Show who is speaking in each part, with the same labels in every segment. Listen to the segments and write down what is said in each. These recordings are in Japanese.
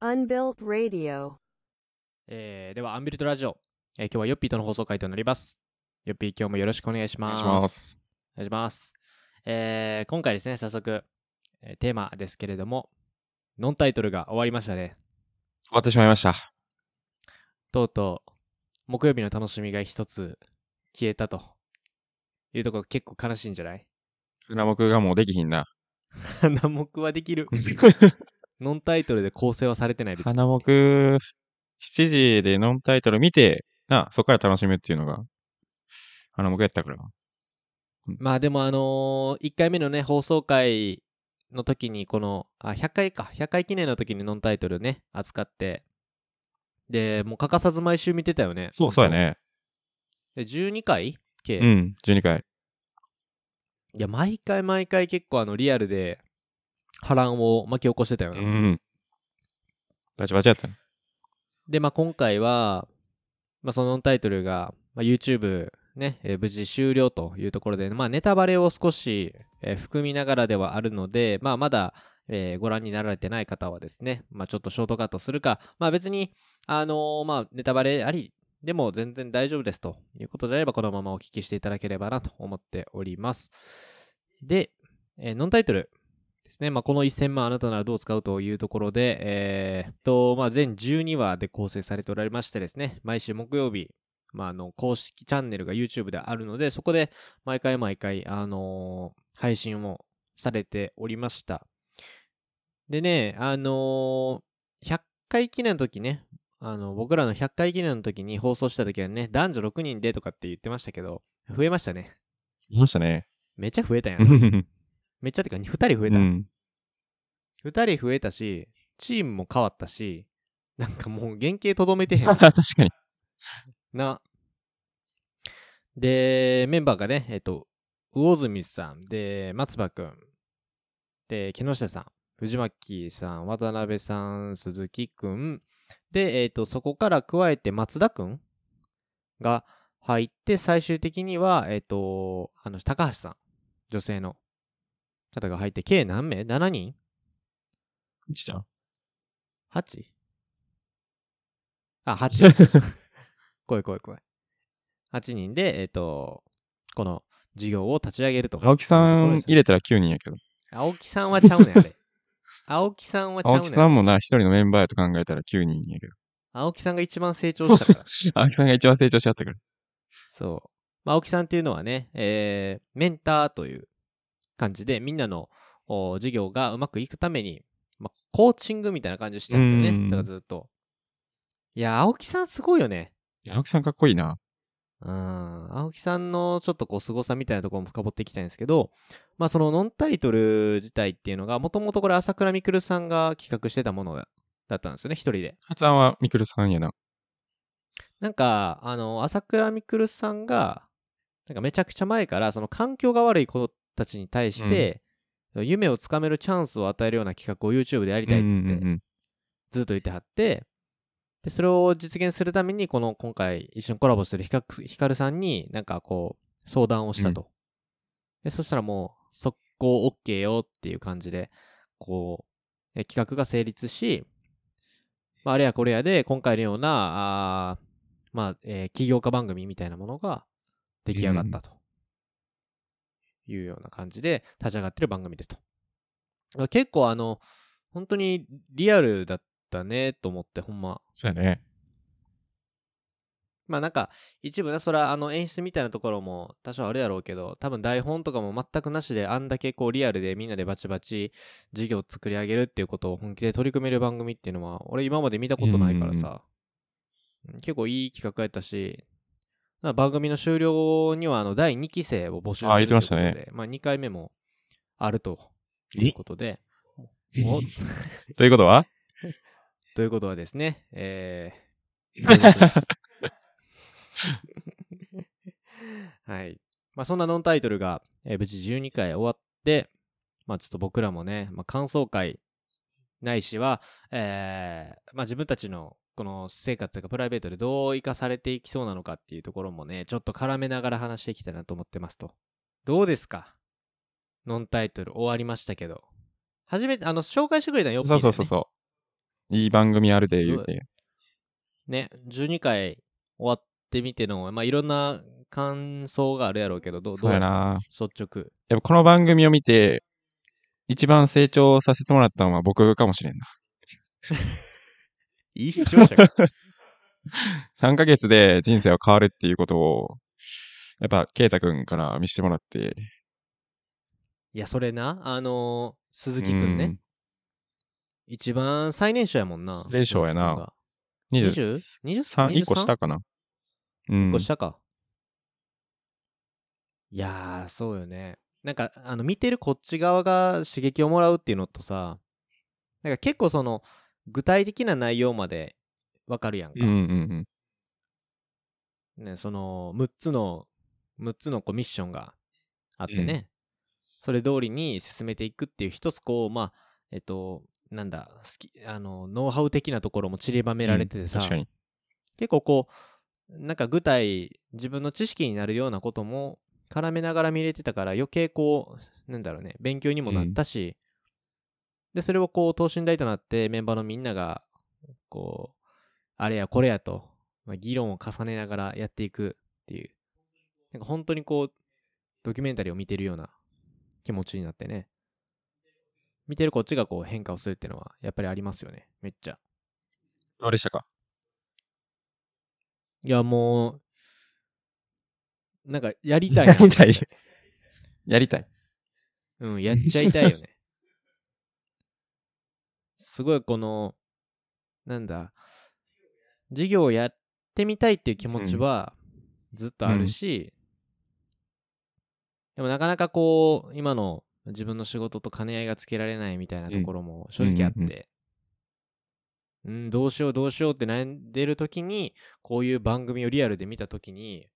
Speaker 1: Unbuilt Radio.
Speaker 2: えーでは、アンビルトラジオ、えー今日はヨッピーとの放送回となります。ヨッピー、今日もよろしくお願いし
Speaker 3: お
Speaker 2: ます。
Speaker 3: 願いします。
Speaker 2: お願いします。えー今回ですね、早速、えーテーマですけれども、ノンタイトルが終わりましたね。
Speaker 3: 終わってしまいました。
Speaker 2: とうとう、木曜日の楽しみが一つ消えたというところ結構悲しいんじゃない？
Speaker 3: 船木がもうできひんな。
Speaker 2: 花木はできる。ノンタイトルで構成はされてないです。
Speaker 3: 花木、7時でノンタイトル見て、な、そこから楽しむっていうのが、花木やったから。
Speaker 2: まあでもあのー、1回目のね、放送回の時に、この、あ、100回か、100回記念の時にノンタイトルね、扱って、で、もう欠かさず毎週見てたよね。
Speaker 3: そう、そうやね。
Speaker 2: で、12回？計、い
Speaker 3: うん、12回。
Speaker 2: や、毎回毎回結構あの、リアルで波乱を巻き起こしてたよ
Speaker 3: う
Speaker 2: な。
Speaker 3: ん。バチバチやったね。
Speaker 2: で、まあ今回は、まあそのタイトルが、まあ、YouTube ね、えー無事終了というところで、まあネタバレを少し、えー含みながらではあるので、まあまだ、えーご覧になられてない方はですね、まあちょっとショートカットするか、まあ別に、あのーまあネタバレありでも全然大丈夫ですということであれば、このままお聞きしていただければなと思っております。で、えーノンタイトルですね。まあ、この1000万あなたならどう使うというところで、えーっと、まあ、全12話で構成されておられましてですね、毎週木曜日、まあ、の、公式チャンネルが YouTube であるので、そこで毎回毎回、あのー配信をされておりました。でね、あのー100回記念の時ね、あの、僕らの100回記念の時に放送した時はね、男女6人でとかって言ってましたけど、増えましたね。
Speaker 3: いましたね。
Speaker 2: めっちゃ増えたや。
Speaker 3: うんん。
Speaker 2: めっちゃってか、2人増えた。
Speaker 3: うん
Speaker 2: 二人増えたし、チームも変わったし、なんかもう原型とどめてへん
Speaker 3: 確かに。
Speaker 2: な。で、メンバーがね、えっと、魚住さん、で、松葉くん、で、木下さん、藤巻さん、渡辺さん、鈴木くん、で、えっと、そこから加えて松田くんが入って、最終的には、えっと、あの、高橋さん、女性の方が入って、計何名 ?7 人？
Speaker 3: いちちゃん
Speaker 2: 8? あ、8。怖い怖い怖い。8人で、えっ、と、この事業を立ち上げると。
Speaker 3: 青木さん入れたら9人やけど。
Speaker 2: 青木さんはちゃうねん、あれ。青木さんはちゃうねん。
Speaker 3: 青木さんもな、一人のメンバーやと考えたら9人やけど。
Speaker 2: 青木さんが一番成長したから。
Speaker 3: 青木さんが一番成長しちゃったから。
Speaker 2: そう。まあ、青木さんっていうのはね、えー、メンターという感じで、みんなのお事業がうまくいくために、まあ、コーチングみたいな感じをしてるんだよね。
Speaker 3: うん
Speaker 2: だからずっと。いや、青木さんすごいよね。
Speaker 3: いや青木さんかっこいいな。
Speaker 2: うん。青木さんのちょっとこう凄さみたいなところも深掘っていきたいんですけど、まあそのノンタイトル自体っていうのが、もともとこれ朝倉未来さんが企画してたものだだったんですよね、一人で。
Speaker 3: 発案はみくるさんやな。
Speaker 2: なんか、あの、朝倉未来さんが、なんかめちゃくちゃ前から、その環境が悪い子たちに対して、夢をつかめるチャンスを与えるような企画を YouTube でやりたいってずっと言ってはって、で、それを実現するために、この今回一緒にコラボしてるヒカルさんになんかこう、相談をしたと。で、そしたらもう、速攻 OK よっていう感じで、こう、え企画が成立し、まあ、あれやこれやで、今回のような、あーまあ、えー起業家番組みたいなものが出来上がったと。いうような感じで立ち上がってる番組ですと。結構あの、本当にリアルだったねと思って、ほんま。
Speaker 3: そうやね。
Speaker 2: まあなんか、一部ね、それはあの演出みたいなところも多少あるやろうけど、多分台本とかも全くなしで、あんだけこうリアルでみんなでバチバチ事業を作り上げるっていうことを本気で取り組める番組っていうのは、俺今まで見たことないからさ、結構いい企画やったし、まあ番組の終了にはあの第2期生を募集する
Speaker 3: あ言ってました
Speaker 2: という
Speaker 3: ね
Speaker 2: ことで、まあ2回目もあるということで、お
Speaker 3: ということは？
Speaker 2: ということはですね、えー、はい。まあ、そんなノンタイトルが、えー無事12回終わって、まあ、ちょっと僕らもね、まあ、感想会ないしは、えー、まあ、自分たちのこの私生活というかプライベートでどう生かされていきそうなのかっていうところもね、ちょっと絡めながら話していきたいなと思ってますと。どうですか？ノンタイトル終わりましたけど。初めて、あの、紹介してくれたのよね
Speaker 3: そうそうそうそう。いい番組あるで言うて。
Speaker 2: ね、12回終わってみての、まあ、いろんな感想があるやろうけど、どうや
Speaker 3: な。
Speaker 2: 率直。
Speaker 3: やっぱこの番組を見て、一番成長させてもらったのは僕かもしれんな。
Speaker 2: いい視聴者が。
Speaker 3: 3ヶ月で人生は変わるっていうことを、やっぱ、ケイタくんから見せてもらって。
Speaker 2: いや、それな、あのー鈴木くんね。一番最年少やもんな。
Speaker 3: 最年少やなうん。
Speaker 2: 20?
Speaker 3: 23
Speaker 2: 20?
Speaker 3: 1個下かな。うん
Speaker 2: 1個。下か。いやー、そうよね。なんか、あの、見てるこっち側が刺激をもらうっていうのとさ、なんか結構その、具体的な内容までわかるやんか。
Speaker 3: うんうんうん。
Speaker 2: ね、その6つの6つのこうミッションがあってね、それ通りに進めていくっていう一つこうまあえっとなんだ好きあのノウハウ的なところも散りばめられててさ、
Speaker 3: 確かに。
Speaker 2: 結構こうなんか具体自分の知識になるようなことも絡めながら見れてたから余計こうなんだろうね勉強にもなったし、でそれをこう等身大となってメンバーのみんながこうあれやこれやと、まあ、議論を重ねながらやっていくっていうなんか本当にこうドキュメンタリーを見てるような気持ちになってね見てるこっちがこう変化をするっていうのはやっぱりありますよね。めっちゃ。
Speaker 3: どうでしたか？
Speaker 2: いやもうなんかやりたいな。
Speaker 3: やりたい？やりたい？
Speaker 2: うん、やっちゃいたいよね。すごいこの、なんだ、授業をやってみたいっていう気持ちはずっとあるし、でもなかなかこう、今の自分の仕事と兼ね合いがつけられないみたいなところも正直あって、うん、どうしようどうしようって悩んでる時に、こういう番組をリアルで見た時に、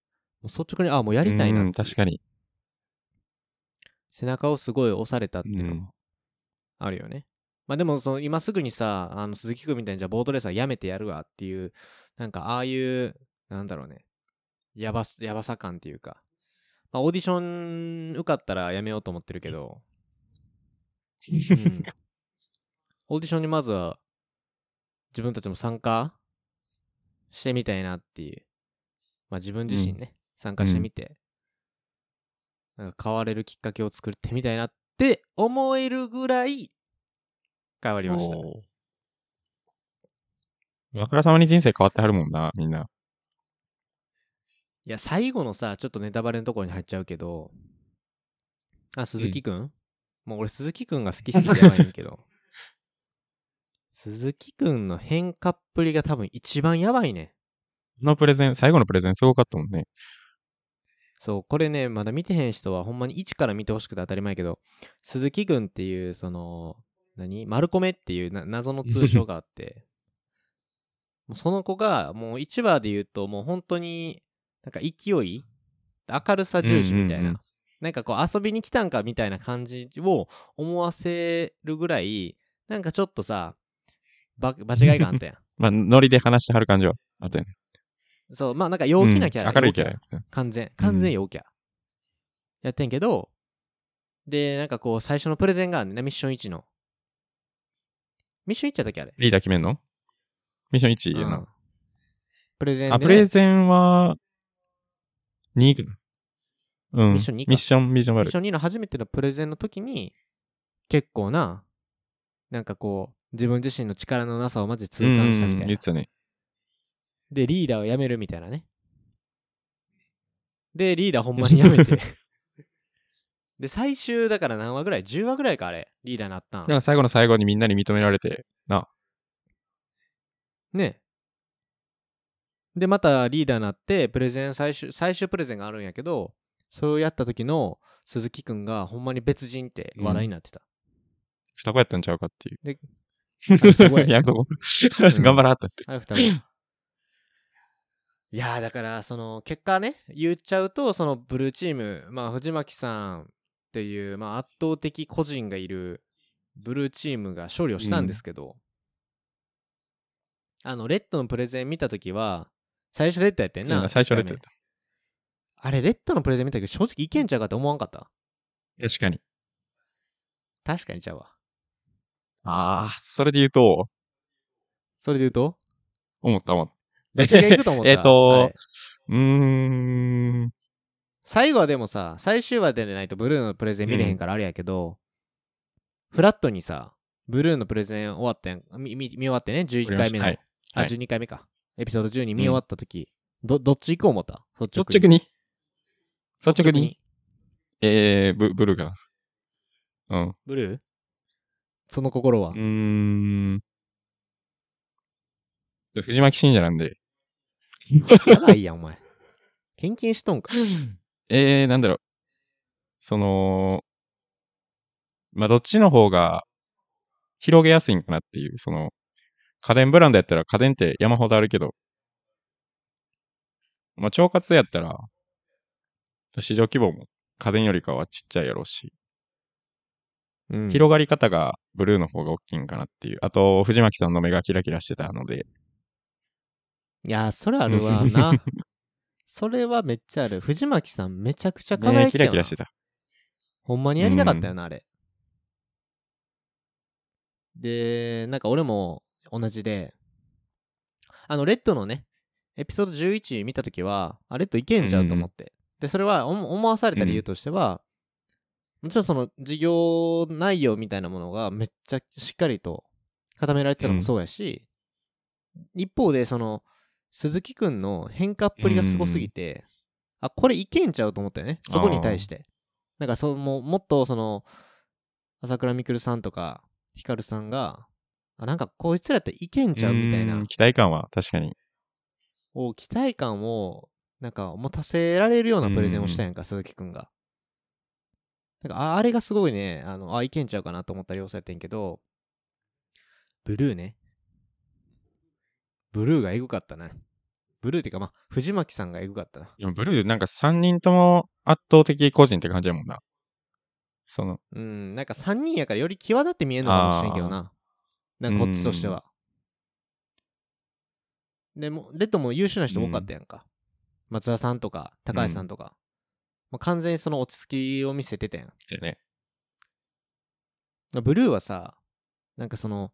Speaker 2: もう率直に、あ、もうやりたいな
Speaker 3: う。ん
Speaker 2: って
Speaker 3: 確かに。
Speaker 2: 背中をすごい押されたっていうの
Speaker 3: うん。
Speaker 2: もあるよね。まあでもその今すぐにさ、あの鈴木くんみたいにじゃあボードレーサーやめてやるわっていう、なんかああいう、なんだろうね、やばす、やばさ感っていうか、まあオーディション受かったらやめようと思ってるけど、うん、オーディションにまずは自分たちも参加してみたいなっていう、まあ自分自身ね、参加してみて、なんか変われるきっかけを作ってみたいなって思えるぐらい変わりました。
Speaker 3: 若らさまに人生変わってはるもんな、みんな。
Speaker 2: いや、最後のさ、ちょっとネタバレのところに入っちゃうけど、あ、鈴木くん、もう俺鈴木くんが好きすぎてやばいねんけど、鈴木くんの変化っぷりが多分一番やばいね。
Speaker 3: このプレゼン、最後のプレゼンすごかったもんね。
Speaker 2: そう、これね、まだ見てへん人はほんまに一から見てほしくて当たり前やけど、鈴木くんっていう、その、何？マルコメっていうな謎の通称があって、もうその子がもう1話で言うともう本当になんか勢い明るさ重視みたいな、
Speaker 3: うんうんうん。
Speaker 2: なんかこう遊びに来たんかみたいな感じを思わせるぐらいなんかちょっとさば 場違いがあったや
Speaker 3: まあ、ノリで話してはる感じはあったよ。ね。
Speaker 2: んそうまあなんか陽気なキャラ、
Speaker 3: うん明るいキャラ。
Speaker 2: 完全完全陽キャ、やってんけどでなんかこう最初のプレゼンがあんねんなミッション1の。ミッション1やったっけあれ？
Speaker 3: リーダー決めんの？ミッション1や
Speaker 2: うん。
Speaker 3: な。
Speaker 2: プレゼンで、ね、
Speaker 3: あ、プレゼンは、2かな。うん。
Speaker 2: ミッション2か
Speaker 3: ミッション、ミッションバル
Speaker 2: ミッシ。ョン2の初めてのプレゼンの時に結構ななんかこう自分自身の力のなさをマジで痛感したみたいな、
Speaker 3: 言ってたね。
Speaker 2: でリーダーを辞めるみたいなねでリーダーほんまに辞めて で最終だから何話ぐらい？10話ぐらいかあれリーダーになったん
Speaker 3: だから最後の最後にみんなに認められて、な。
Speaker 2: ねでまたリーダーになってプレゼン最終最終プレゼンがあるんやけどそれをやった時の鈴木くんがほんまに別人って話題になってた、
Speaker 3: 双子やったんちゃうかっていう。
Speaker 2: でや
Speaker 3: やめとこ
Speaker 2: うん
Speaker 3: 頑張らはったって。
Speaker 2: あれ双子。いやーだからその結果ね言っちゃうとそのブルーチームまあ藤巻さんっていう、まあ、圧倒的個人がいるブルーチームが勝利をしたんですけど、あのレッドのプレゼン見た時は最初レッドやってんな
Speaker 3: 最初レッドやっ
Speaker 2: あれレッドのプレゼン見た時正直いけんちゃうかって思わんかった
Speaker 3: た。確かに。
Speaker 2: 確かにちゃうわ。
Speaker 3: ああ、それで言うと、
Speaker 2: それで言うと？
Speaker 3: 思った思った。
Speaker 2: どっちが行くと思った？
Speaker 3: えっとうーん。
Speaker 2: 最後はでもさ、最終話でないとブルーのプレゼン見れへんからあれやけど、フラットにさ、ブルーのプレゼン終わったやん。見見見終わってね、11回目の。
Speaker 3: はい。
Speaker 2: あ、
Speaker 3: はい
Speaker 2: 12回目か。エピソード12見終わった時、ど、どっち行こう思った？率直
Speaker 3: 率直に？率直に？
Speaker 2: に。
Speaker 3: えー、ブブルーかな？うん。
Speaker 2: ブルー？その心は？
Speaker 3: う。ーん。藤巻信者なんで、
Speaker 2: やばいやん、お前。献金しとんか？
Speaker 3: えー、なんだろう。その、まあ、どっちの方が広げやすいんかなっていう、その、家電ブランドやったら家電って山ほどあるけど、まあ、腸活やったら、市場規模も家電よりかはちっちゃいやろうし、
Speaker 2: うん
Speaker 3: 広がり方がブルーの方が大きいんかなっていう。あと、藤巻さんの目がキラキラしてたので、
Speaker 2: いや、それあるわな。それはめっちゃある。藤巻さんめちゃくちゃ輝いてたよな
Speaker 3: ラキラしてた。
Speaker 2: ほんまにやりたかったよな、あれ。で、なんか俺も同じで、あの、レッドのね、エピソード11見たときは、あ、レッドいけんじゃうと思って。で、それは思思わされた理由としては、もちろんその事業内容みたいなものがめっちゃしっかりと固められてたのもそうやし、一方でその鈴木くんの変化っぷりがすごすぎて、あ、これいけんちゃうと思ったよね。そこに対して。なんかそもっとその朝倉未来さんとかヒカルさんがあなんかこいつらっていけんちゃうみたいうな
Speaker 3: 期待感は確かに。
Speaker 2: を期待感をなんか持たせられるようなプレゼンをしたやんか、鈴木くんが。なんかああれがすごいね、あの、あ、いけんちゃうかなと思った要素やってんけど、ブルーね。ブルーがエグかったな。ブルーっていうかまあ、藤巻さんがエグかったな。
Speaker 3: でもブルーなんか3人とも圧倒的個人って感じやもんな。その、
Speaker 2: うん、なんか3人やからより際立って見えんのかもしれんけどな。なんかこっちとしては。でも、レッドも優秀な人多かったやんか。松田さんとか、高橋さんとか。もう完全にその落ち着きを見せてたやん。
Speaker 3: そうやね。
Speaker 2: ブルーはさ、なんかその、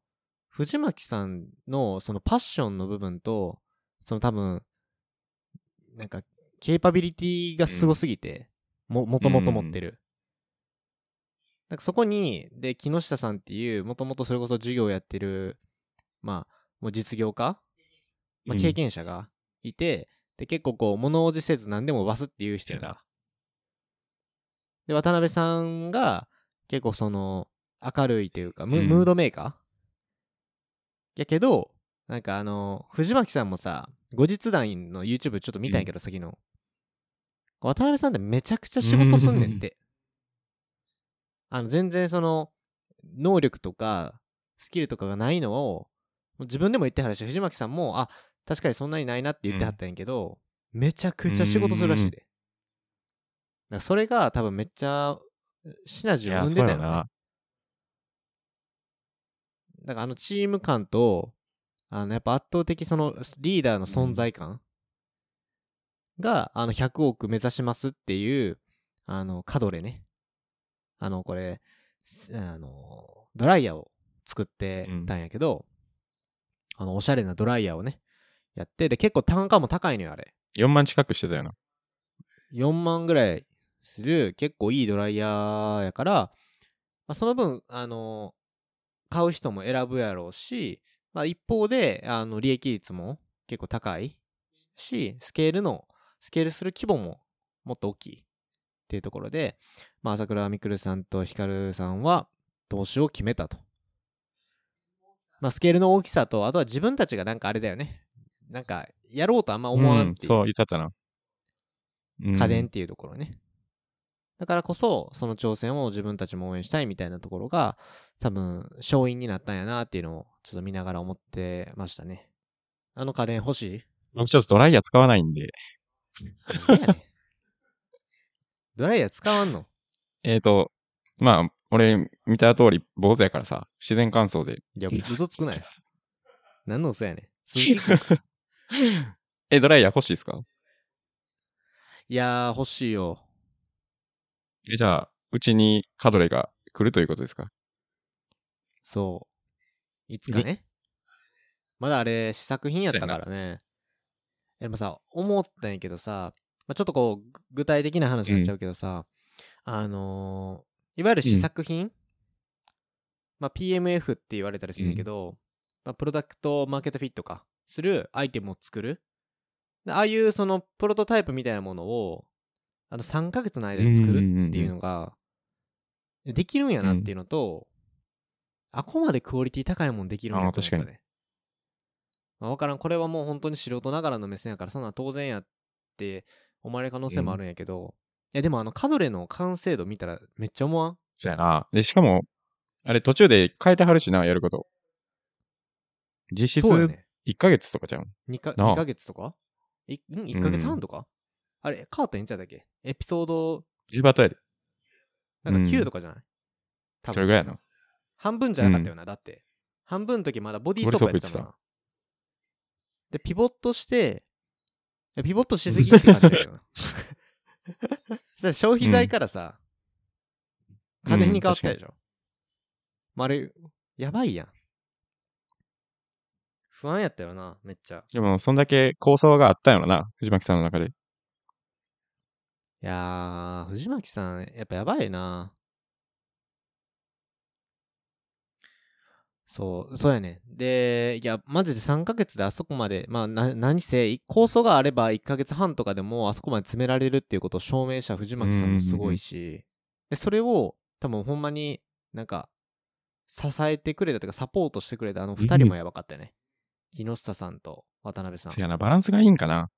Speaker 2: 藤巻さんのそのパッションの部分と、その多分、なんか、ケーパビリティがすごすぎて、も、もともと持ってる。なんかそこに、で、木下さんっていう、もともとそれこそ授業やってる、まあ、もう実業家まあ、
Speaker 3: うん
Speaker 2: 経験者がいて、で、結構こう、物おじせず何でもわすっていう人や
Speaker 3: そうや
Speaker 2: な。で、渡辺さんが、結構その、明るいというか、ム,、
Speaker 3: うん
Speaker 2: ムードメーカー？やけど、なんかあの、藤巻さんもさ、後日談の YouTube ちょっと見たんやけど、先の。渡辺さんってめちゃくちゃ仕事すんねんって。あの、全然その、能力とか、スキルとかがないのを、自分でも言ってはるし、藤巻さんも、あ、確かにそんなにないなって言ってはったんやけど、めちゃくちゃ仕事するらしいで。だからそれが多分めっちゃ、シナジーを生んでたよね。
Speaker 3: な。
Speaker 2: だからあのチーム感と、あのやっぱ圧倒的そのリーダーの存在感が、あの100億目指しますっていう、あの、カドレね。あの、これ、すあの、ドライヤーを作ってたんやけど、あの、おしゃれなドライヤーをね、やって、で、結構単価も高いのよ、あれ。
Speaker 3: 4万近くしてたよな。
Speaker 2: 4万ぐらいする結構いいドライヤーやから、まあ、その分、あの買う人も選ぶやろうし、まあ、一方であの利益率も結構高いしスケールのスケールする規模ももっと大きいっていうところで、まあ、朝倉未来さんと光さんは投資を決めたと。まあ、スケールの大きさとあとは自分たちがなんかあれだよねなんかやろうとあんま思わんっていう、
Speaker 3: そう、言っちゃったな。うん
Speaker 2: 家電っていうところね。だからこそ、その挑戦を自分たちも応援したいみたいなところが、多分、勝因になったんやなっていうのを、ちょっと見ながら思ってましたね。あの家電欲しい？
Speaker 3: 僕ちょっとドライヤー使わないんで、
Speaker 2: ねんドライヤー使わんの？
Speaker 3: えーと、まあ、俺、見た通り、坊主やからさ、自然乾燥で。
Speaker 2: いや、嘘つくなよ。何の嘘やねん。鈴木君か
Speaker 3: え、ドライヤー欲しいですか？
Speaker 2: いやー、欲しいよ。
Speaker 3: え、じゃあ、うちにカドレが来るということですか？
Speaker 2: そう。いつかね。まだあれ、試作品やったからね。でもさ、思ったんやけどさ、まあ、ちょっとこう、ぐ具体的な話になっちゃうけどさ、あのーいわゆる試作品、まあ、PMF って言われたりするんだけど、まあ、プロダクトマーケットフィットか、するアイテムを作る。でああいうそのプロトタイプみたいなものを、あの3ヶ月の間に作るっていうのが、できるんやなっていうのと、あこまでクオリティ高いもんできるんやと思ったね。まあ、わからん。これはもう本当に素人ながらの目線やから、そんなん当然やって思われる可能性もあるんやけど、いやでもあのカドレの完成度見たらめっちゃ思わん？
Speaker 3: そうやな。で、しかも、あれ途中で変えてはるしな、やること。実質
Speaker 2: そうやね。
Speaker 3: 1ヶ月とかちゃう？ん。
Speaker 2: 2か
Speaker 3: なあ
Speaker 2: 2ヶ月とか？いん ?1 ヶ月半とか、あれ、変わったんいつやったっけ？エピソード、
Speaker 3: エヴァトやで。
Speaker 2: なんか
Speaker 3: うん
Speaker 2: 9とかじゃない、多分
Speaker 3: それぐらいやな。
Speaker 2: 半分じゃなかったよな、だって。半分の時まだボディーソープやってたもんな。で、ピボットして、いやピボットしすぎって感じだけどな。そしたら消費財からさ、家電に変わったでしょ。まあ、あれ、やばいやん。不安やったよな、めっちゃ。
Speaker 3: でも、そんだけ構想があったんやろな、藤巻さんの中で。
Speaker 2: いやー、藤巻さん、やっぱやばいな。そう、そうやね。で、いや、マジで3ヶ月であそこまで、まあ、な何せ、い構想があれば1ヶ月半とかでもあそこまで詰められるっていうことを証明した藤巻さんもすごいし、で、それを、多分ほんまになんか、支えてくれたというか、サポートしてくれたあの2人もやばかったよね。木下さんと渡辺さん
Speaker 3: せ。やな、バランスがいいんかな。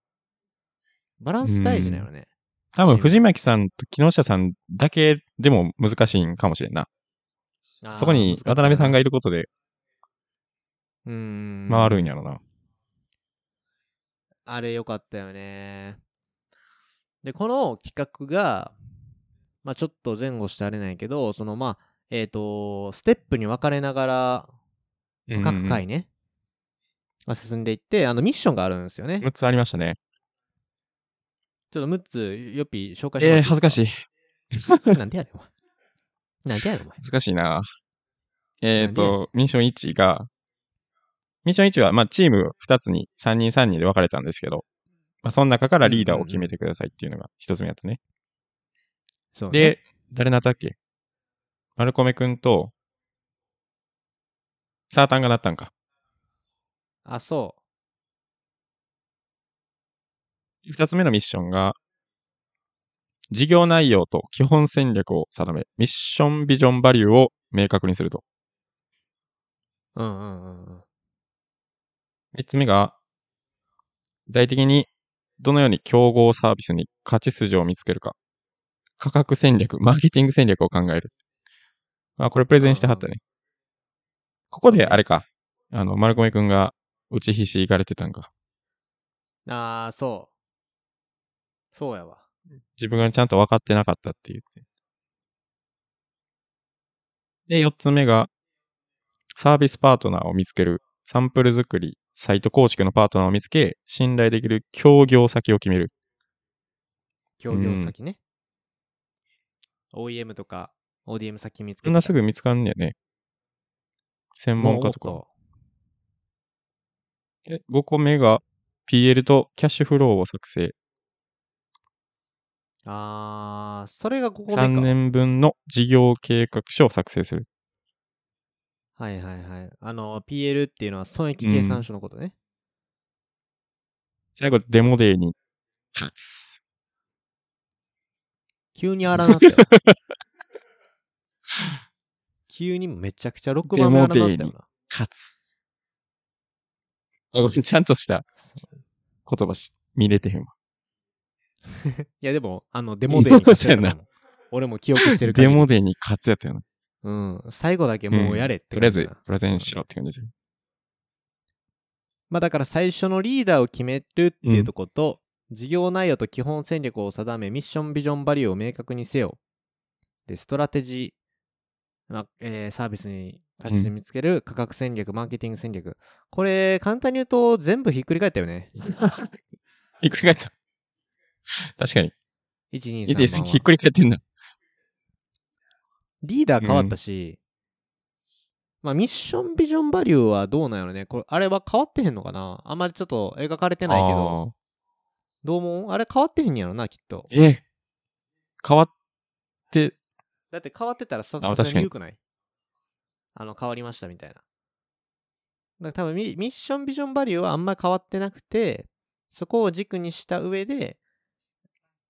Speaker 2: バランス大事だよね。
Speaker 3: 多分、藤巻さんと木下さんだけでも難しいんかもしれんな。そこに渡辺さんがいることで
Speaker 2: うーん。
Speaker 3: 回るんやろな。
Speaker 2: あれよかったよね。で、この企画が、まあちょっと前後してあれないけど、そのまあ、えっ、と、ステップに分かれながら、各回ね、が進んでいって、あのミッションがあるんですよね。
Speaker 3: 6つありましたね。
Speaker 2: ちょっと6つ、よっぴ紹介してもら
Speaker 3: えー、恥ずかし
Speaker 2: い。
Speaker 3: い。
Speaker 2: なんでやねん、お前。なんでやねん、お前。
Speaker 3: 恥ずかしいな。えっ、
Speaker 2: なん
Speaker 3: と、ミッション1が、ミッション1は、まあ、チーム2つに3人3人で分かれたんですけど、まあ、その中からリーダーを決めてくださいっていうのが1つ目やったね。
Speaker 2: そうね、
Speaker 3: で、誰なったっけ？マルコメくんと、サータンがなったんか。
Speaker 2: あ、そ
Speaker 3: 2つ目のミッションが、事業内容と基本戦略を定め、ミッションビジョンバリューを明確にすると。
Speaker 2: う。うんうんうんうん。
Speaker 3: 3つ目が、具体的にどのように競合サービスに勝ち筋を見つけるか。価格戦略、マーケティング戦略を考える。あ、これプレゼンしてはったね。ここであれか。あの、丸込くんが打ちひし行かれてたんか。
Speaker 2: あー、そう。そうやわ。
Speaker 3: 自分がちゃんと分かってなかったって言って。で、4つ目が、サービスパートナーを見つける。サンプル作り、サイト構築のパートナーを見つけ、信頼できる協業先を決める。
Speaker 2: 協業先ね。OEM とか ODM 先見つけ
Speaker 3: そんなすぐ見つかんねやね。専門家とか。
Speaker 2: も
Speaker 3: え5個目が PL とキャッシュフローを作成。
Speaker 2: うあー、それが5個目か。
Speaker 3: 3年分の事業計画書を作成する。
Speaker 2: はいはいはい。あの、PL っていうのは損益計算書のことね。
Speaker 3: 最後、デモデーに勝つ。
Speaker 2: 急に荒なったよ。急にめちゃくちゃ6番目荒なったよ
Speaker 3: デモデーに
Speaker 2: な。
Speaker 3: 勝つ。あごめんちゃんとした言葉し見れてへんわ。
Speaker 2: いやでも、あの、デモデーに勝ってたもん 俺も記憶してる限り
Speaker 3: デモデーに勝つやったよな。
Speaker 2: うん。最後だけもうやれって
Speaker 3: とりあえず、プレゼンしろって感じです。
Speaker 2: まあだから最初のリーダーを決めるっていうとこと、事業内容と基本戦略を定め、ミッションビジョンバリューを明確にせよ。で、ストラテジー、まあえーサービスに価値見つける、価格戦略、マーケティング戦略。これ、簡単に言うと全部ひっくり返ったよね。
Speaker 3: ひっくり返った。確かに。
Speaker 2: 1、2、
Speaker 3: いて
Speaker 2: 3番は
Speaker 3: ひっくり返ってんな。
Speaker 2: リーダー変わったし、まあ、ミッションビジョンバリューはどうなんやろね。これ、あれは変わってへんのかなあんまりちょっと描かれてないけど、どう思う？あれ変わってへんやろな、きっと。
Speaker 3: え変わって、
Speaker 2: だって変わってたらそ、
Speaker 3: あ
Speaker 2: さすが
Speaker 3: 確かに
Speaker 2: に言うくない？あの、変わりましたみたいな。だから多分ミ、ミッションビジョンバリューはあんまり変わってなくて、そこを軸にした上で、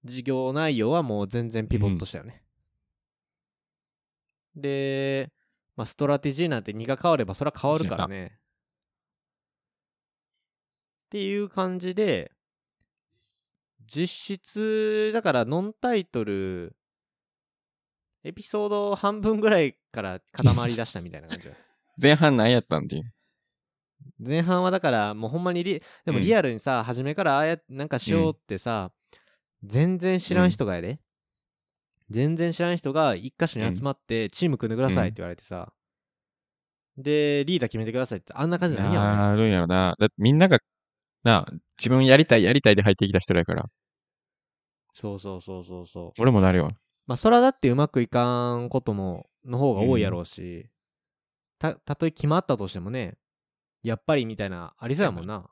Speaker 2: 事業内容はもう全然ピボットしたよね。で、まあ、ストラテジーなんて2が変わればそれは変わるからね。っていう感じで、実質、だからノンタイトル、エピソード半分ぐらいから固まり出したみたいな感じだ
Speaker 3: 前半何やったんっていう？
Speaker 2: 前半はだからもうほんまにリでも
Speaker 3: うん
Speaker 2: リアルにさ、初めからああやなんかしようってさ、全然知らん人がやで、全然知らん人が一箇所に集まってチーム組んでくださいって言われてさ、でリーダー決めてくださいってあんな感じなんやろね。
Speaker 3: あるんやろな。だってみんなが、な、自分やりたいやりたいで入ってきた人だから、
Speaker 2: そうそうそうそうそう。
Speaker 3: 俺もなるよ。
Speaker 2: まあそれはだってうまくいかんこともの方が多いやろうし、たたとえ決まったとしてもねやっぱりみたいなありそうやもんな。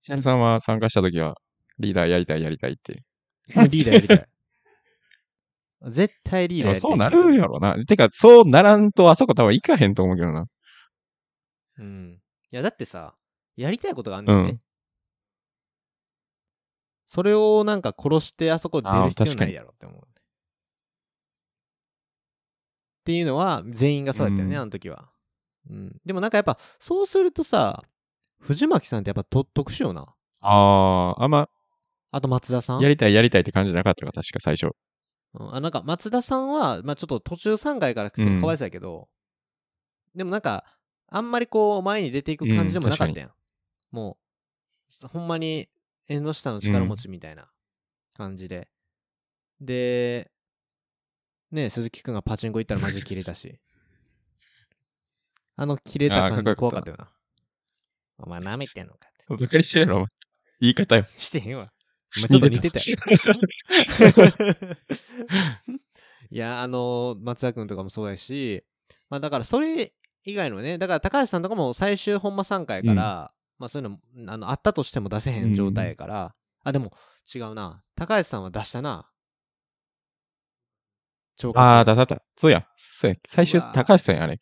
Speaker 3: シャルさんは参加した時は、リーダーやりたいやりたいって。
Speaker 2: リーダーやりたい。絶対リー
Speaker 3: で
Speaker 2: ダーやりたい。
Speaker 3: もそうなるやろな。てか、そうならんとあそこ多分行かへんと思うけどな。
Speaker 2: うん。いやだってさやりたいことがあんねんね、
Speaker 3: うん。
Speaker 2: それをなんか殺してあそこ出る必要
Speaker 3: 確かに
Speaker 2: ないやろって思う。っていうのは全員がそうやったよね、
Speaker 3: うん。
Speaker 2: あの時は、うん、でもなんかやっぱそうするとさ藤巻さんってやっぱと特殊よな。
Speaker 3: ああ、あんま、
Speaker 2: あと松田さん？
Speaker 3: やりたいやりたいって感じじゃなかったか、確か最初。
Speaker 2: うん。あなんか松田さんは、まあ、ちょっと途中3回からちょっとかわいそうやけど、でもなんかあんまりこう前に出ていく感じでもなかったやん、もうほんまに縁の下の力持ちみたいな感じで、でね鈴木くんがパチンコ行ったらマジで切れたし。あの切れた感じ怖かったよな。お前舐めてんのかって。
Speaker 3: バカにしてるやろ、お前。言い方よ。
Speaker 2: してへんわ。お前ちょっと似てたよ。いや、あの松田君とかもそうやし、まあだからそれ以外のね、だから高橋さんとかも最終本間3回から、まあそういうのあのあったとしても出せへん状態やから、あ、でも違うな。高橋さんは出したな。超
Speaker 3: ああ、
Speaker 2: だ。
Speaker 3: だだった。そうや。そうや。最終高橋さんやあれ。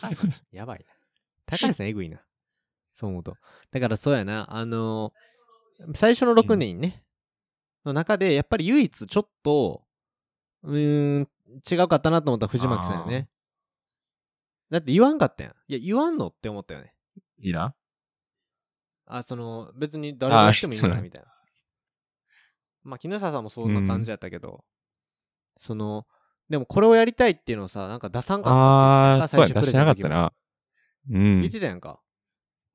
Speaker 2: 高橋さん、やばいな。高橋さんえぐいな。そう思うと。だからそうやな。あの最初の6人ね、の中で、やっぱり唯一ちょっと、うーん、違うかったなと思ったら藤巻さんよね。だって言わんかったやん。いや、言わんのって思ったよね。
Speaker 3: いいな。
Speaker 2: あ、その、別に誰がしてもいいんじないみたいな。まあ、木下さんもそんな感じやったけど、その、でもこれをやりたいっていうのをさ、なんか出さんかった
Speaker 3: ああ、そうや、出してなかった
Speaker 2: な。
Speaker 3: な。う
Speaker 2: 言っ
Speaker 3: ん。
Speaker 2: てたやんか。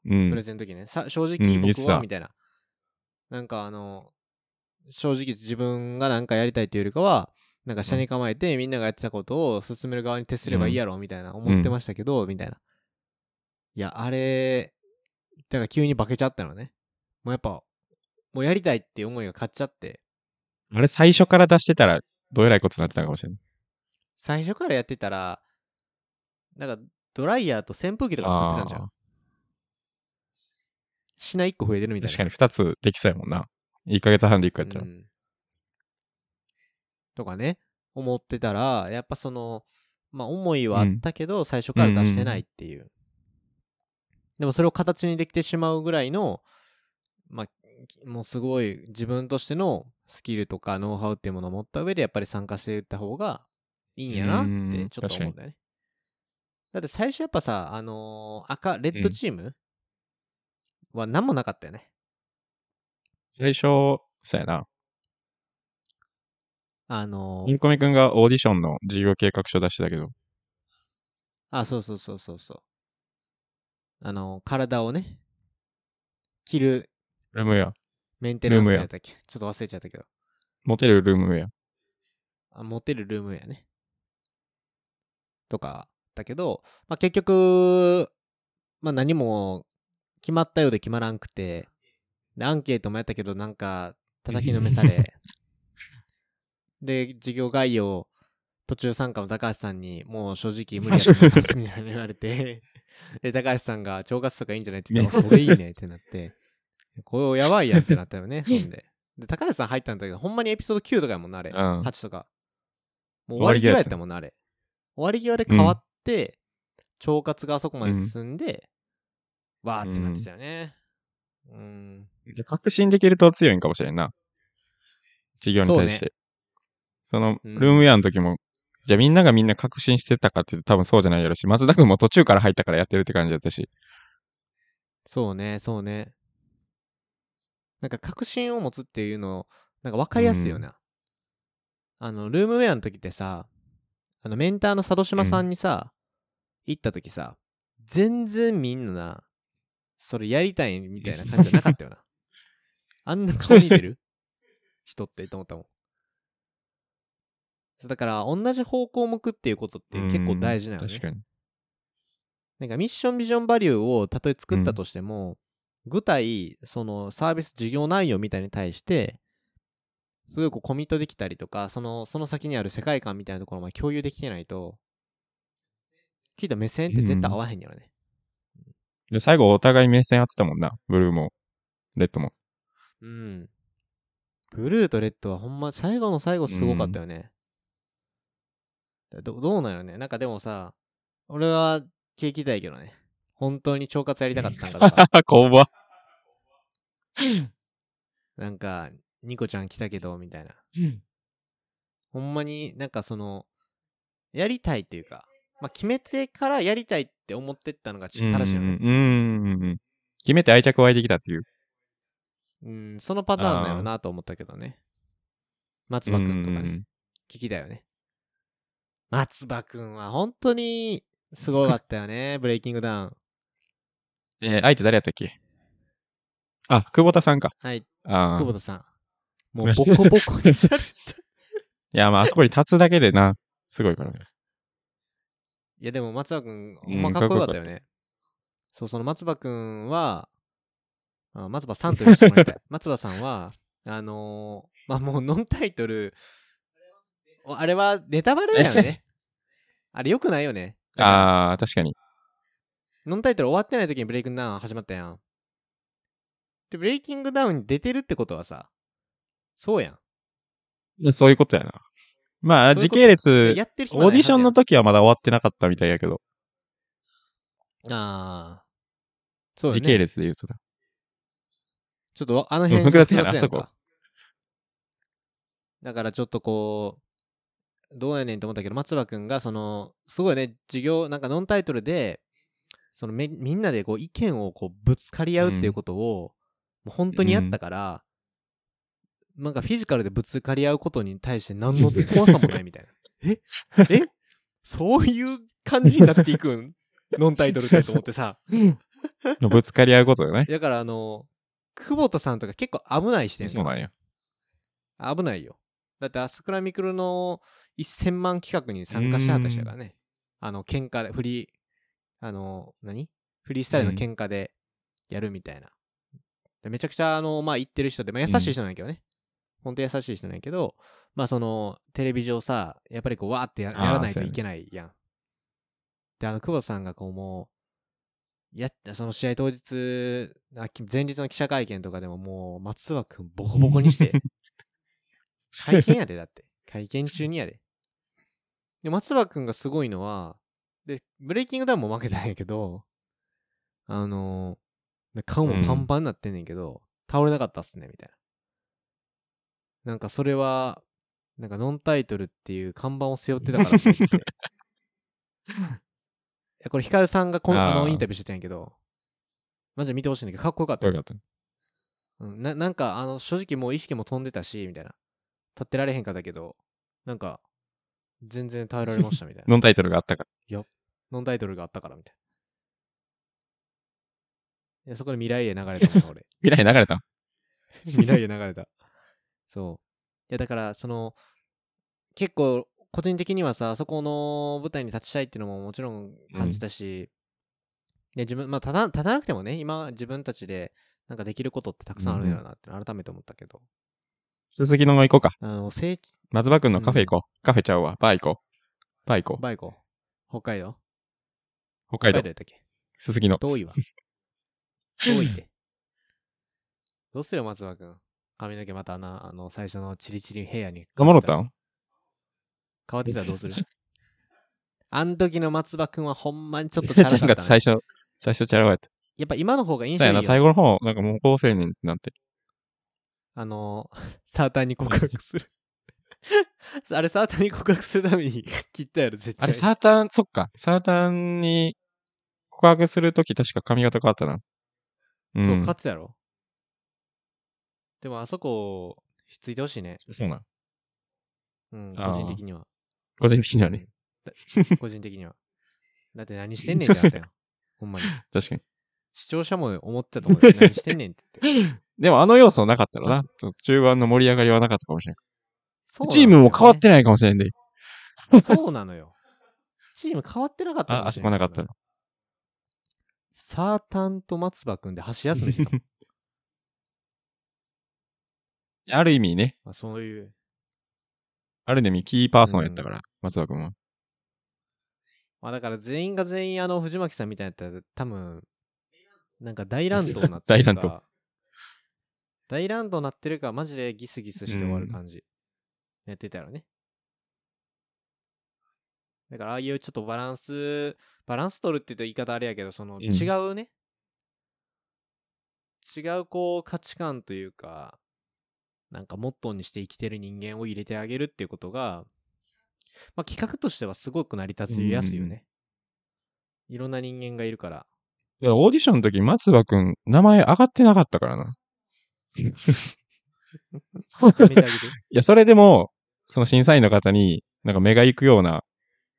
Speaker 3: うん
Speaker 2: プレ。ゼンの時ね。さ正
Speaker 3: うん
Speaker 2: 直僕は、みたいな。なんかあの、正直自分がなんかやりたいっていうよりかは、なんか下に構えてみんながやってたことを進める側に徹すればいいやろ、みたいな思ってましたけど、みたいな。いや、あれ、だから急に化けちゃったのね。もうやっぱ、もうやりたいっていう思いが勝っちゃって、
Speaker 3: あれ最初から出してたら、どえらいことになってたかもしれない。
Speaker 2: 最初からやってたら、なんかドライヤーと扇風機とか使ってたんじゃん
Speaker 3: あ。
Speaker 2: 品1個増えてるみたいな。
Speaker 3: 確かに2つできそうやもんな。1ヶ月半で1個やったら。
Speaker 2: うんとかね、思ってたら、やっぱその、まあ思いはあったけど、最初から出してないっていう。でもそれを形にできてしまうぐらいの、まあ、きもうすごい自分としてのスキルとかノウハウっていうものを持った上でやっぱり参加していった方がいいんやなってちょっと思うんだよね。だって最初やっぱさ、あのー赤、レッドチームは何もなかったよね。
Speaker 3: 最初、そうやな。
Speaker 2: あのー
Speaker 3: インコミ君がオーディションの事業計画書出してたけど、
Speaker 2: あ、そうそうそうそうそう。あの、体をね、着る
Speaker 3: ルームウェア。
Speaker 2: メンテナンスやったっけ？ちょっと忘れちゃったけど。
Speaker 3: モテるルームウェア。
Speaker 2: あ持てるルームウェアね。とか、だけど、まあ、結局、まあ、何も決まったようで決まらんくて、で、アンケートもやったけど、なんか、叩きのめされ、で、事業概要途中参加の高橋さんに、もう正直無理やと思いますみたいな言われて、で、高橋さんが、腸活とかいいんじゃないって言ったら、それいいねってなって、これやばいやんってなったよね、そんで。で、高橋さん入ったんだけど、ほんまにエピソード9とかやもんな、あれ。
Speaker 3: うん
Speaker 2: 8とか。もう終わり際やったもんな、あれ。終わり際で変わって、腸活があそこまで進んで、わーってなってたよね。うん。
Speaker 3: で確信できると強いんかもしれんな。授業に対して。その、
Speaker 2: うん
Speaker 3: ルームウェアの時も、じゃあみんながみんな確信してたかって言うと多分そうじゃないやろし、松田君も途中から入ったからやってるって感じだったし。
Speaker 2: そうね、そうね。なんか確信を持つっていうの、なんか分かりやすいよな。あの、ルームウェアの時ってさ、あの、メンターの佐渡島さんにさ、行った時さ、全然みんなな、それやりたいみたいな感じじゃなかったよな。あんな顔似てる？人ってと思ったもん。だから、同じ方向を向くっていうことって結構大事なのね。
Speaker 3: 確かに。
Speaker 2: なんかミッションビジョンバリューをたとえ作ったとしても、具体、そのサービス事業内容みたいに対して、すごいこうコミットできたりとか、その、その先にある世界観みたいなところまで共有できてないと、きっと目線って絶対合わへんやろね。
Speaker 3: で、最後お互い目線合ってたもんな。ブルーも、レッドも。
Speaker 2: うん。ブルーとレッドはほんま最後の最後すごかったよね。どどうなんやろね。なんかでもさ、俺は聞きたいけどね。本当に腸活やりたかったんかとか。
Speaker 3: 怖っ。
Speaker 2: なんか、ニコちゃん来たけど、みたいな。ほんまになんかその、やりたいっていうか、まあ、決めてからやりたいって思ってったのが正しいよね。
Speaker 3: うん。決めて愛着湧いてきたっていう。
Speaker 2: うん、そのパターンだよなと思ったけどね。松葉くんとかね、聞きだよね。松葉くんは本当にすごかったよね、ブレイキングダウン。
Speaker 3: えー相手誰やったっけ？あ、久保田さんか。
Speaker 2: はい。久保田さん。もうボコボコにされた。
Speaker 3: いや、まあ、あそこに立つだけでな、すごいからね。
Speaker 2: いやでも松葉くん、ほ
Speaker 3: うん
Speaker 2: んまかっこよかったよね。そう、その松葉くんは、あ松葉さんと言わせてもらいたい。松葉さんは、あのーまあもうノンタイトル、おあれはネタバレだよね。あれよくないよね。
Speaker 3: ああ、確かに。
Speaker 2: ノンタイトル終わってない時にブレイキングダウン始まったやん。で、ブレイキングダウンに出てるってことはさ、そうやん。
Speaker 3: そういうことやな。まあ、時系列、
Speaker 2: やってる
Speaker 3: オーディションの
Speaker 2: と
Speaker 3: 時はまだ終わってなかったみたいやけど、
Speaker 2: ああ。そうだね。
Speaker 3: 時系列で言うとな。
Speaker 2: ちょっとわあの辺
Speaker 3: 複雑やなそこ
Speaker 2: だからちょっとこう、どうやねんと思ったけど、松葉くんが、その、すごいね、授業、なんかノンタイトルで、そのめみんなでこう意見をこうぶつかり合うっていうことを、もう本当にやったから、なんかフィジカルでぶつかり合うことに対して何の怖さもないみたいな。え？え？そういう感じになっていくん？ノンタイトルってと思ってさ。
Speaker 3: ぶつかり合うことよね。
Speaker 2: だからあの、久保田さんとか結構危ない視点
Speaker 3: そうなんや。
Speaker 2: 危ないよ。だって、アスクラミクルの1000万企画に参加しはった人やからね。あの、喧嘩で、フリー、あの、何？フリースタイルの喧嘩でやるみたいな。でめちゃくちゃ、あの、まあ、言ってる人で、まあ、優しい人なんやけどね。ほんと優しい人なんやけど、まあ、その、テレビ上さ、やっぱりこう、わーってやらないといけないやん。で、あの、久保田さんがこう、もう、やった、その試合当日、あき前日の記者会見とかでももう、松葉くんボコボコにして、会見やで、だって。会見中にやで。で、松葉くんがすごいのは、で、ブレイキングダウンも負けたんやけど、あのー顔もパンパンになってんねんけど、倒れなかったっすね、みたいな。なんかそれは、なんかノンタイトルっていう看板を背負ってたからと思って。いや、これヒカルさんがこのあの
Speaker 3: あー
Speaker 2: インタビューしてたんやけど、マジで見てほしいんだけど、かっこよかったよ。
Speaker 3: よかった。
Speaker 2: うん、ななんかあの正直もう意識も飛んでたしみたいな。立ってられへんかったけどなんか全然耐えられましたみたいな。
Speaker 3: ノンタイトルがあったから。
Speaker 2: ノンタイトルがあったからみたいな。いやそこで未来へ流れたもんな俺。
Speaker 3: 未来流れた
Speaker 2: 未来へ流れた そういやだからその結構個人的にはさそこの舞台に立ちたいっていうのももちろん感じたし、いや自分まあ立た立たなくてもね今自分たちでなんかできることってたくさんあるんやろなって改めて思ったけど、
Speaker 3: 鈴木のも行こうか。
Speaker 2: あの成
Speaker 3: 松葉くんのカフェ行こう。カフェちゃうわ。バー行こバイコ。
Speaker 2: バイコ。北海道？
Speaker 3: 北海道。
Speaker 2: やったっけ？
Speaker 3: すすきの。
Speaker 2: 遠いわ。遠いって。どうするよ、松葉くん。髪の毛またな、あの、最初のチリチリヘアに。
Speaker 3: がもろったん？
Speaker 2: 変わってたらどうする？あん時の松葉くんはほんまにちょっとチャラかった、ね。
Speaker 3: か最初、最初チャラかった。
Speaker 2: やっぱ今の方が印象いいよ。
Speaker 3: 最後の方、なんかもう好青年ってなって。
Speaker 2: あの、サーターに告白する。あれ、サーターに告白するために 切ったやろ、絶対。
Speaker 3: あれ、サーターン、そっか。サーターンに告白するとき確か髪型変わったな。う
Speaker 2: そう、
Speaker 3: ん。
Speaker 2: 勝つやろ。でも、あそこ、ひっついてほしいね。
Speaker 3: そうなん。
Speaker 2: うん、個人的には。
Speaker 3: 個人的にはね。
Speaker 2: 個人的には。だって何してんねんってなったよ。ほんまに。
Speaker 3: 確かに。
Speaker 2: 視聴者も思ってたと思うよ。何してんねんって言って。
Speaker 3: でもあの要素なかったらな。中盤の盛り上がりはなかったかもしれ
Speaker 2: そう
Speaker 3: ない。チームも変わって
Speaker 2: ない。
Speaker 3: かもしれんで。
Speaker 2: そうなのよ。チーム変わってなかったか
Speaker 3: あ、あそこなかったの。
Speaker 2: サータンと松葉くんで箸休めしてた。
Speaker 3: ある意味ね。
Speaker 2: まあ、そういう。
Speaker 3: ある意味キーパーソンやったから、松葉君は。
Speaker 2: まあだから全員が全員あの藤巻さんみたいなやったら多分、なんか大乱闘になってるか。
Speaker 3: 大乱闘。
Speaker 2: 大乱闘になってるか、マジでギスギスして終わる感じ。やってたよね。だからああいうちょっとバランス、バランス取るって言うと言い方あれやけど、その
Speaker 3: ん
Speaker 2: 違うね、違うこう価値観というか、なんかモットーにして生きてる人間を入れてあげるっていうことが、まあ企画としてはすごく成り立ちやすいよね。いろんな人間がいるから。
Speaker 3: いや、オーディションの時、松葉君、名前上がってなかったからな。いや、それでも、その審査員の方に、なんか目が行くような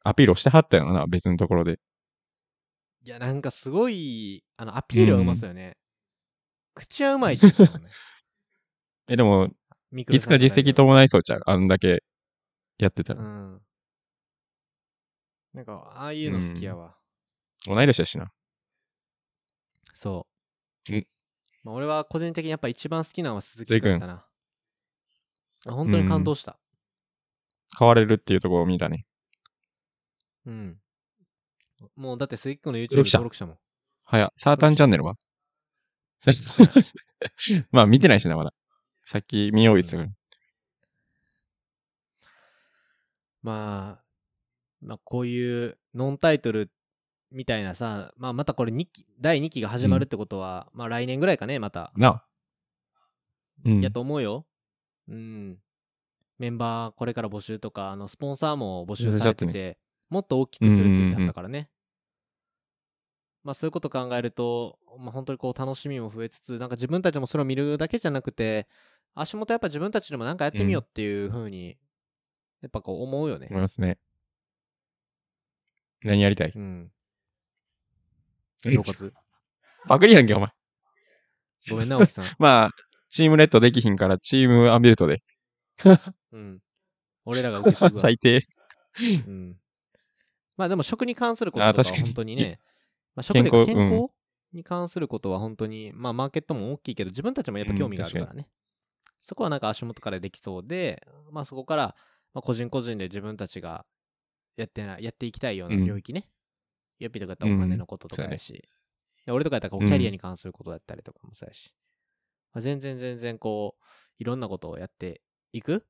Speaker 3: アピールをしてはったよな、別のところで。
Speaker 2: いや、なんかすごい、あの、アピールはうますよね。口はうまいって言ってたもんね。
Speaker 3: え、でも、
Speaker 2: ミクル
Speaker 3: いつか実績
Speaker 2: と
Speaker 3: 伴いそうちゃう。あんだけやってたら。
Speaker 2: うん。なんか、ああいうの好きやわ。
Speaker 3: 同い年だしな。
Speaker 2: そう。
Speaker 3: うん
Speaker 2: まあ、俺は個人的にやっぱ一番好きなのは鈴木君だったな。あ本当に感動した。
Speaker 3: 変われるっていうところを見たね。
Speaker 2: うん。もうだって鈴木君の YouTube
Speaker 3: 登録者
Speaker 2: 登録者も。
Speaker 3: はや、サータンチャンネルは？まあ見てないしな、まだ。さっき見よう言ってたから。
Speaker 2: まあ、まあ、こういうノンタイトルみたいなさ、まあ、またこれ2期、第2期が始まるってことは、まあ来年ぐらいかね、また。
Speaker 3: なあ。うん。
Speaker 2: やと思うよ。うん。メンバーこれから募集とか、あの、スポンサーも募集されてて、もっと大きくするって言ってはったからね。まあそういうこと考えると、まあ本当にこう楽しみも増えつつ、なんか自分たちもそれを見るだけじゃなくて、足元やっぱ自分たちでもなんかやってみようっていう風に、やっぱこう思うよね。
Speaker 3: 思いますね。何やりたい？
Speaker 2: うん。総括。
Speaker 3: パクリやんけ、お前。
Speaker 2: ごめんな、青木さん。
Speaker 3: まあ、チームレッドできひんから、チームアンビルトで。
Speaker 2: うん。俺らが受け継ぐわ。
Speaker 3: 最低。
Speaker 2: うん。まあでも食に関することとかは本当にね、まあ、食で健
Speaker 3: 健康
Speaker 2: 康に関することは本当に、まあマーケットも大きいけど、自分たちもやっぱ興味があるからね。そこはなんか足元からできそうで、まあそこから、まあ、個人個人で自分たちがやってなやっていきたいような
Speaker 3: うん
Speaker 2: 領域ね。ヨッピーとかやったらお金のこととかやし、で俺とかやったらこうキャリアに関することだったりとかもそうやし、まあ、全然全然こう、いろんなことをやっていく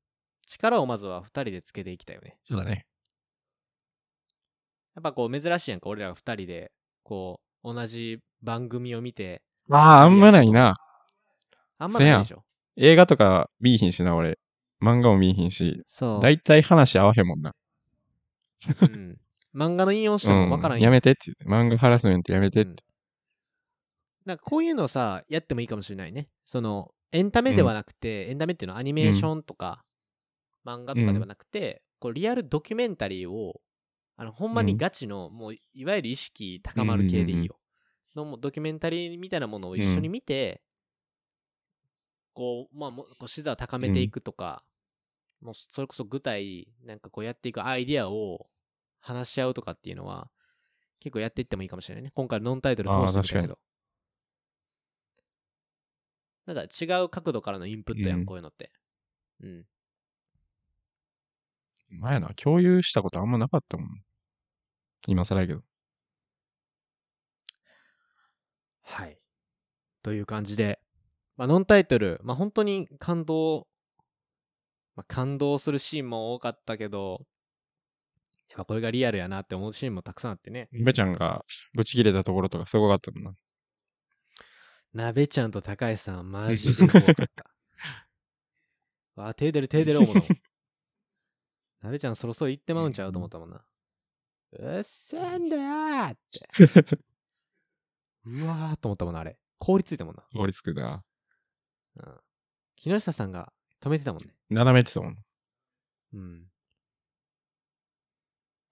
Speaker 2: 力をまずは2人でつけていきたいよね。
Speaker 3: そうだね。
Speaker 2: やっぱこう珍しいやんか、俺ら二人で、こう、同じ番組を見て、
Speaker 3: ああ、あんまないな。
Speaker 2: あんまないでしょ。
Speaker 3: 映画とか見いひんしな、俺。漫画も見いひんし。
Speaker 2: そう。
Speaker 3: だいたい話合わへんもんな。
Speaker 2: うん。漫画の引用しても分からん
Speaker 3: うん、やめてって言って。漫画ハラスメントやめてって。
Speaker 2: うんなんかこういうのさ、やってもいいかもしれないね。その、エンタメではなくて、エンタメっていうのはアニメーションとか、漫画とかではなくて、こうリアルドキュメンタリーを、あの、ほんまにガチの、もう、いわゆる意識高まる系でいいよ。のもドキュメンタリーみたいなものを一緒に見て、こう、まあ、もこう、視座を高めていくとか、もう、それこそ具体、なんかこうやっていくアイディアを話し合うとかっていうのは、結構やっていってもいいかもしれないね。今回ノンタイトル通してみたけど。なんか違う角度からのインプットやん、
Speaker 3: うん
Speaker 2: こういうのって。うん。
Speaker 3: 前やな、共有したことあんまなかったもん。今更やけど。
Speaker 2: はい。という感じで、まあ、ノンタイトル、まあ、本当に感動、まあ、感動するシーンも多かったけど、やっぱこれがリアルやなって思うシーンもたくさんあってね。
Speaker 3: べちゃんがブチ切れたところとかすごかったもんな。
Speaker 2: なべちゃんと高橋さん、マジで怖かった。あ、手出る手出る思うの。なべちゃんそろそろ行ってまうんちゃうと思ったもんな。うっせえんだよーって。うわーと思ったもんな、あれ。凍りついたもんな。
Speaker 3: 法律くだ。
Speaker 2: うん。木下さんが止めてたもんね。
Speaker 3: 斜めってたもん。
Speaker 2: うん。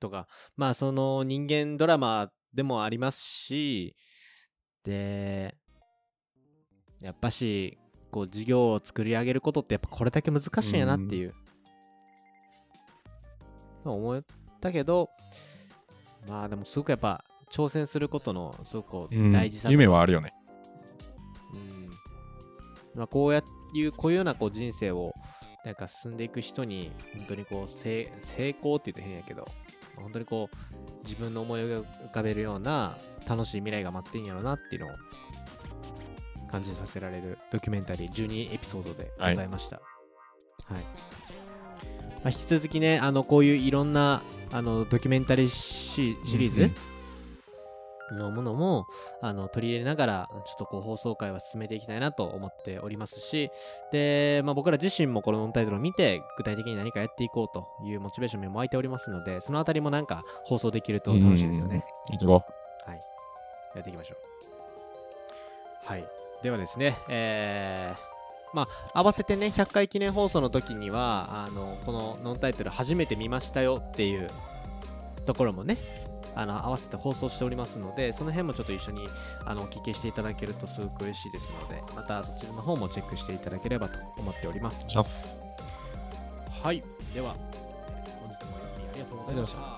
Speaker 2: とか、まあその人間ドラマでもありますし、で、やっぱし、こう事業を作り上げることってやっぱこれだけ難しいんやなっていう。思ったけど、まあでもすごくやっぱ挑戦することのすごく大事さと
Speaker 3: 夢はあるよね。
Speaker 2: うんまあ、こうやいうこういうようなこう人生をなんか進んでいく人に本当にこう成成功って言うと変やけどまあ本当にこう自分の思い浮かべるような楽しい未来が待ってんやろなっていうのを感じさせられるドキュメンタリー12エピソードでございました。はい。まあ、引き続きねあのこういういろんなあのドキュメンタリーシシリーズ、
Speaker 3: うんうん
Speaker 2: のものもあの取り入れながらちょっとこう放送回は進めていきたいなと思っておりますしで、まあ、僕ら自身もこのノンタイトルを見て具体的に何かやっていこうというモチベーションも湧いておりますのでそのあたりもなんか放送できると楽しいですよね。
Speaker 3: いってこ
Speaker 2: はい。やっていきましょう。はい。ではですね、えー、まあ、合わせてね、100回記念放送の時には、あの、このノンタイトル初めて見ましたよっていうところもね、あの、合わせて放送しておりますので、その辺もちょっと一緒に、あの、お聞きしていただけるとすごく嬉しいですので、またそちらの方もチェックしていただければと思っております。はい。では、本日もありがとうございました。